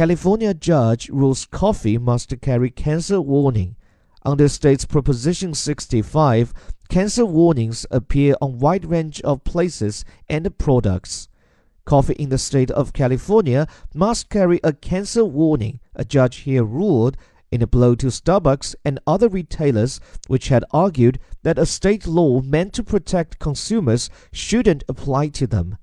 California judge rules coffee must carry cancer warning. Under state's Proposition 65, cancer warnings appear on wide range of places and products. Coffee in the state of California must carry a cancer warning, a judge here ruled, in a blow to Starbucks and other retailers which had argued that a state law meant to protect consumers shouldn't apply to them.